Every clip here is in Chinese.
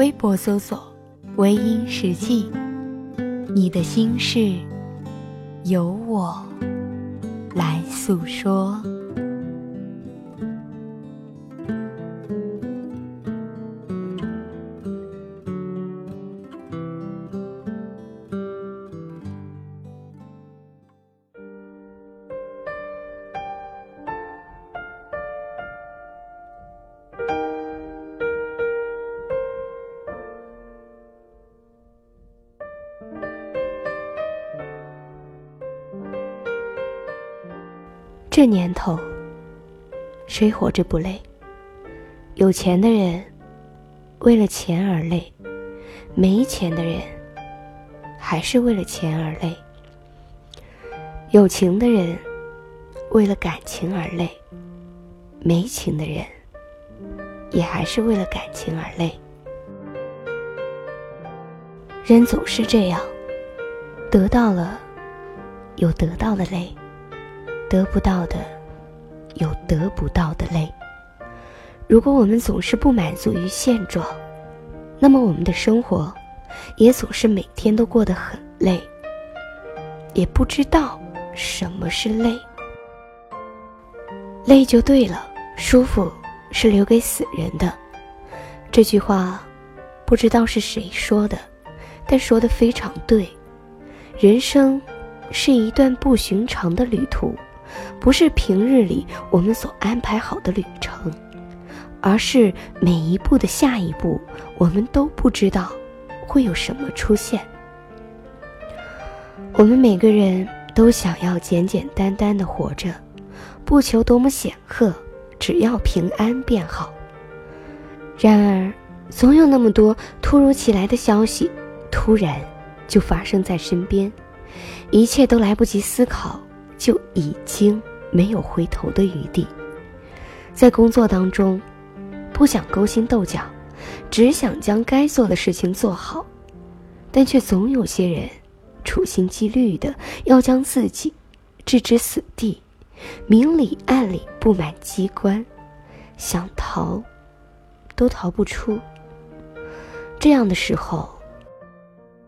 微博搜索“微音时记”。你的心事，由我来诉说。这年头，谁活着不累？有钱的人为了钱而累，没钱的人还是为了钱而累。有情的人为了感情而累，没情的人也还是为了感情而累。人总是这样，得到了有得到的累。得不到的，有得不到的累。如果我们总是不满足于现状，那么我们的生活也总是每天都过得很累，也不知道什么是累。累就对了，舒服是留给死人的。这句话不知道是谁说的，但说的非常对。人生是一段不寻常的旅途。不是平日里我们所安排好的旅程，而是每一步的下一步，我们都不知道会有什么出现。我们每个人都想要简简单单的活着，不求多么显赫，只要平安便好。然而，总有那么多突如其来的消息，突然就发生在身边，一切都来不及思考。就已经没有回头的余地。在工作当中，不想勾心斗角，只想将该做的事情做好，但却总有些人处心积虑的要将自己置之死地，明里暗里布满机关，想逃都逃不出。这样的时候，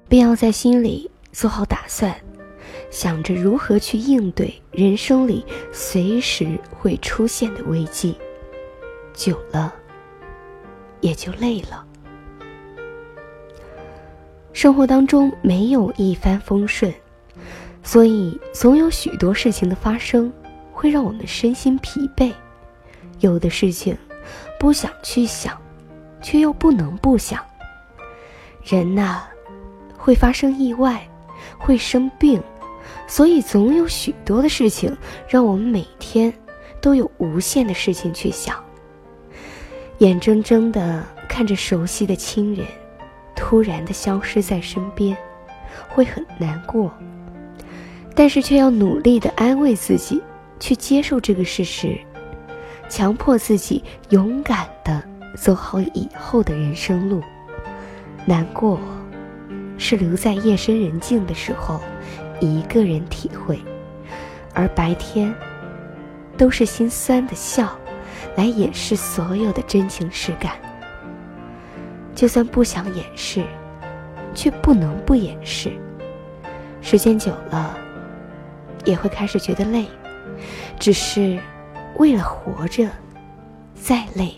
便要在心里做好打算。想着如何去应对人生里随时会出现的危机，久了也就累了。生活当中没有一帆风顺，所以总有许多事情的发生会让我们身心疲惫。有的事情不想去想，却又不能不想。人呐，会发生意外，会生病。所以，总有许多的事情让我们每天都有无限的事情去想。眼睁睁的看着熟悉的亲人突然的消失在身边，会很难过。但是，却要努力的安慰自己，去接受这个事实，强迫自己勇敢的走好以后的人生路。难过，是留在夜深人静的时候。一个人体会，而白天都是心酸的笑，来掩饰所有的真情实感。就算不想掩饰，却不能不掩饰。时间久了，也会开始觉得累，只是为了活着，再累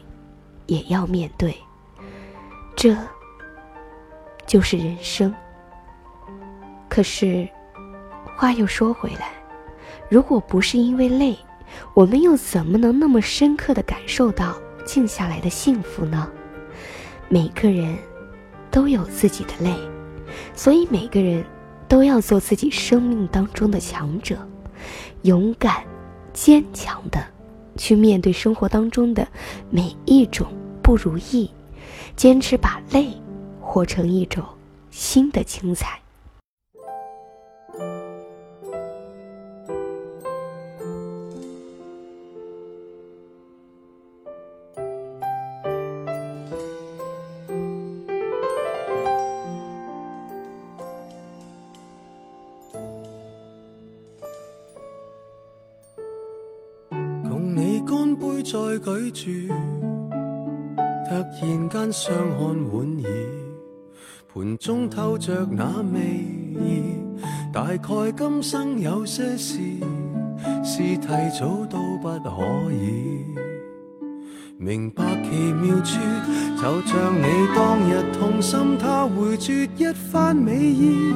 也要面对。这就是人生。可是。话又说回来，如果不是因为累，我们又怎么能那么深刻的感受到静下来的幸福呢？每个人都有自己的累，所以每个人都要做自己生命当中的强者，勇敢、坚强的去面对生活当中的每一种不如意，坚持把累活成一种新的精彩。再举住，突然间相看莞尔，盘中透着那味意。大概今生有些事，是提早都不可以。明白奇妙处，就像你当日痛心，他回绝一番美意。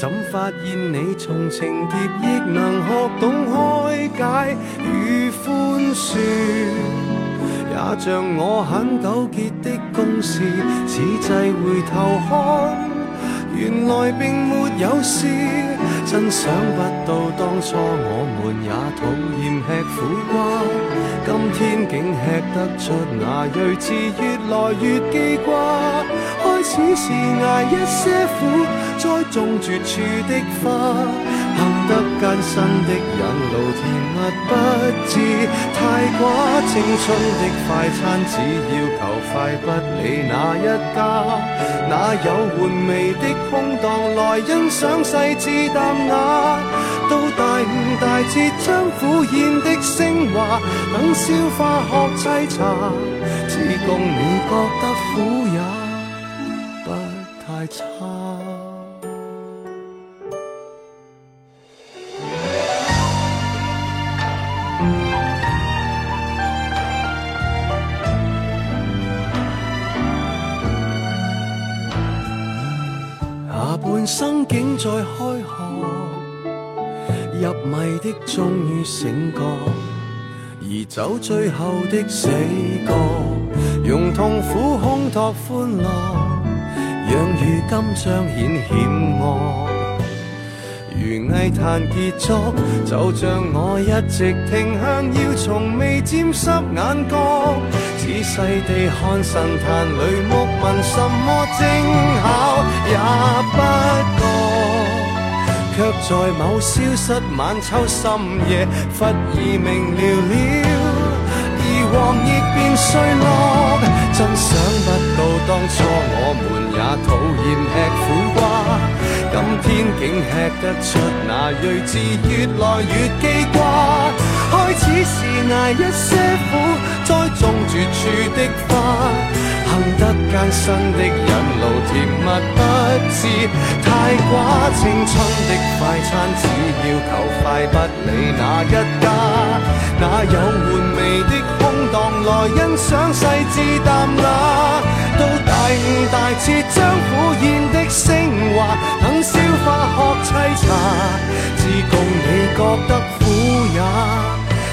怎发现你从情劫亦能学懂开解与宽恕？也像我很纠结的公事，此际回头看，原来并没有事。真想不到当初我们也讨厌吃苦瓜，今天竟吃得出那睿智，越来越记挂。开始是挨一些苦。栽种绝处的花，行得艰辛的引路，甜蜜不知太寡。青春的快餐，只要求快，不理哪一家。哪有玩味的空档来欣赏细致淡雅？到大悟大彻，将苦咽的升华，等消化学沏茶，只供你觉得苦也太差。生竟在开学，入迷的终于醒觉，而走最后的死角，用痛苦烘托欢乐，让如今彰显险恶。如艺坛杰作，就像我一直停向，要从未沾湿眼角。仔细地看神坛里木纹，什么精巧也不觉，却在某消失晚秋深夜，忽而明了了，而黄叶变碎落。真想不到当初我们也讨厌吃苦瓜，今天竟吃得出那睿智，越来越记挂。开始是挨一些苦。栽种绝处的花，行得艰辛的引路，甜蜜不知太寡。青春的快餐，只要求快，不理哪一家。哪有玩味的空档来欣赏细致淡雅？到大悟大彻，将苦咽的升华，等消化学沏茶，只供你觉得苦也。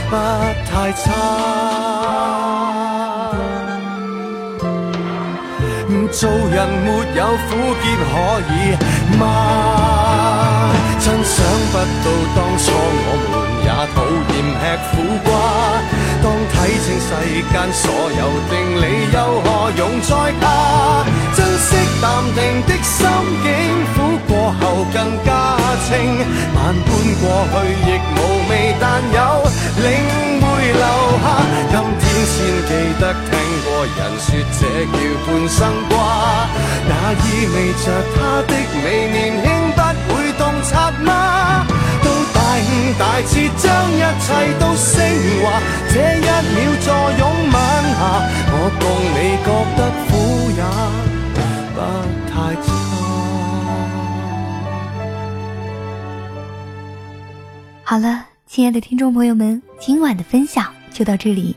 不太差，做人没有苦涩可以吗？真想不到当初我们也讨厌吃苦瓜。世间所有定理，又何用再怕？珍惜淡定的心境，苦过后更加清。万般过去亦无味，但有。领会留下，今天先记得听过人说这叫半生瓜，那意味着他的美年轻不会洞察吗？到大悟大彻，将一切都升华，这秒坐拥晚霞，我共你觉得苦也不太差。好了。亲爱的听众朋友们，今晚的分享就到这里，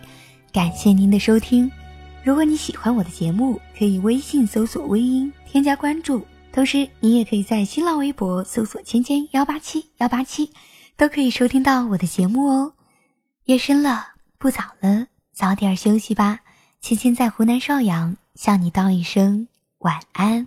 感谢您的收听。如果你喜欢我的节目，可以微信搜索“微音”添加关注，同时你也可以在新浪微博搜索“芊芊幺八七幺八七”，都可以收听到我的节目哦。夜深了，不早了，早点休息吧。亲亲在湖南邵阳向你道一声晚安。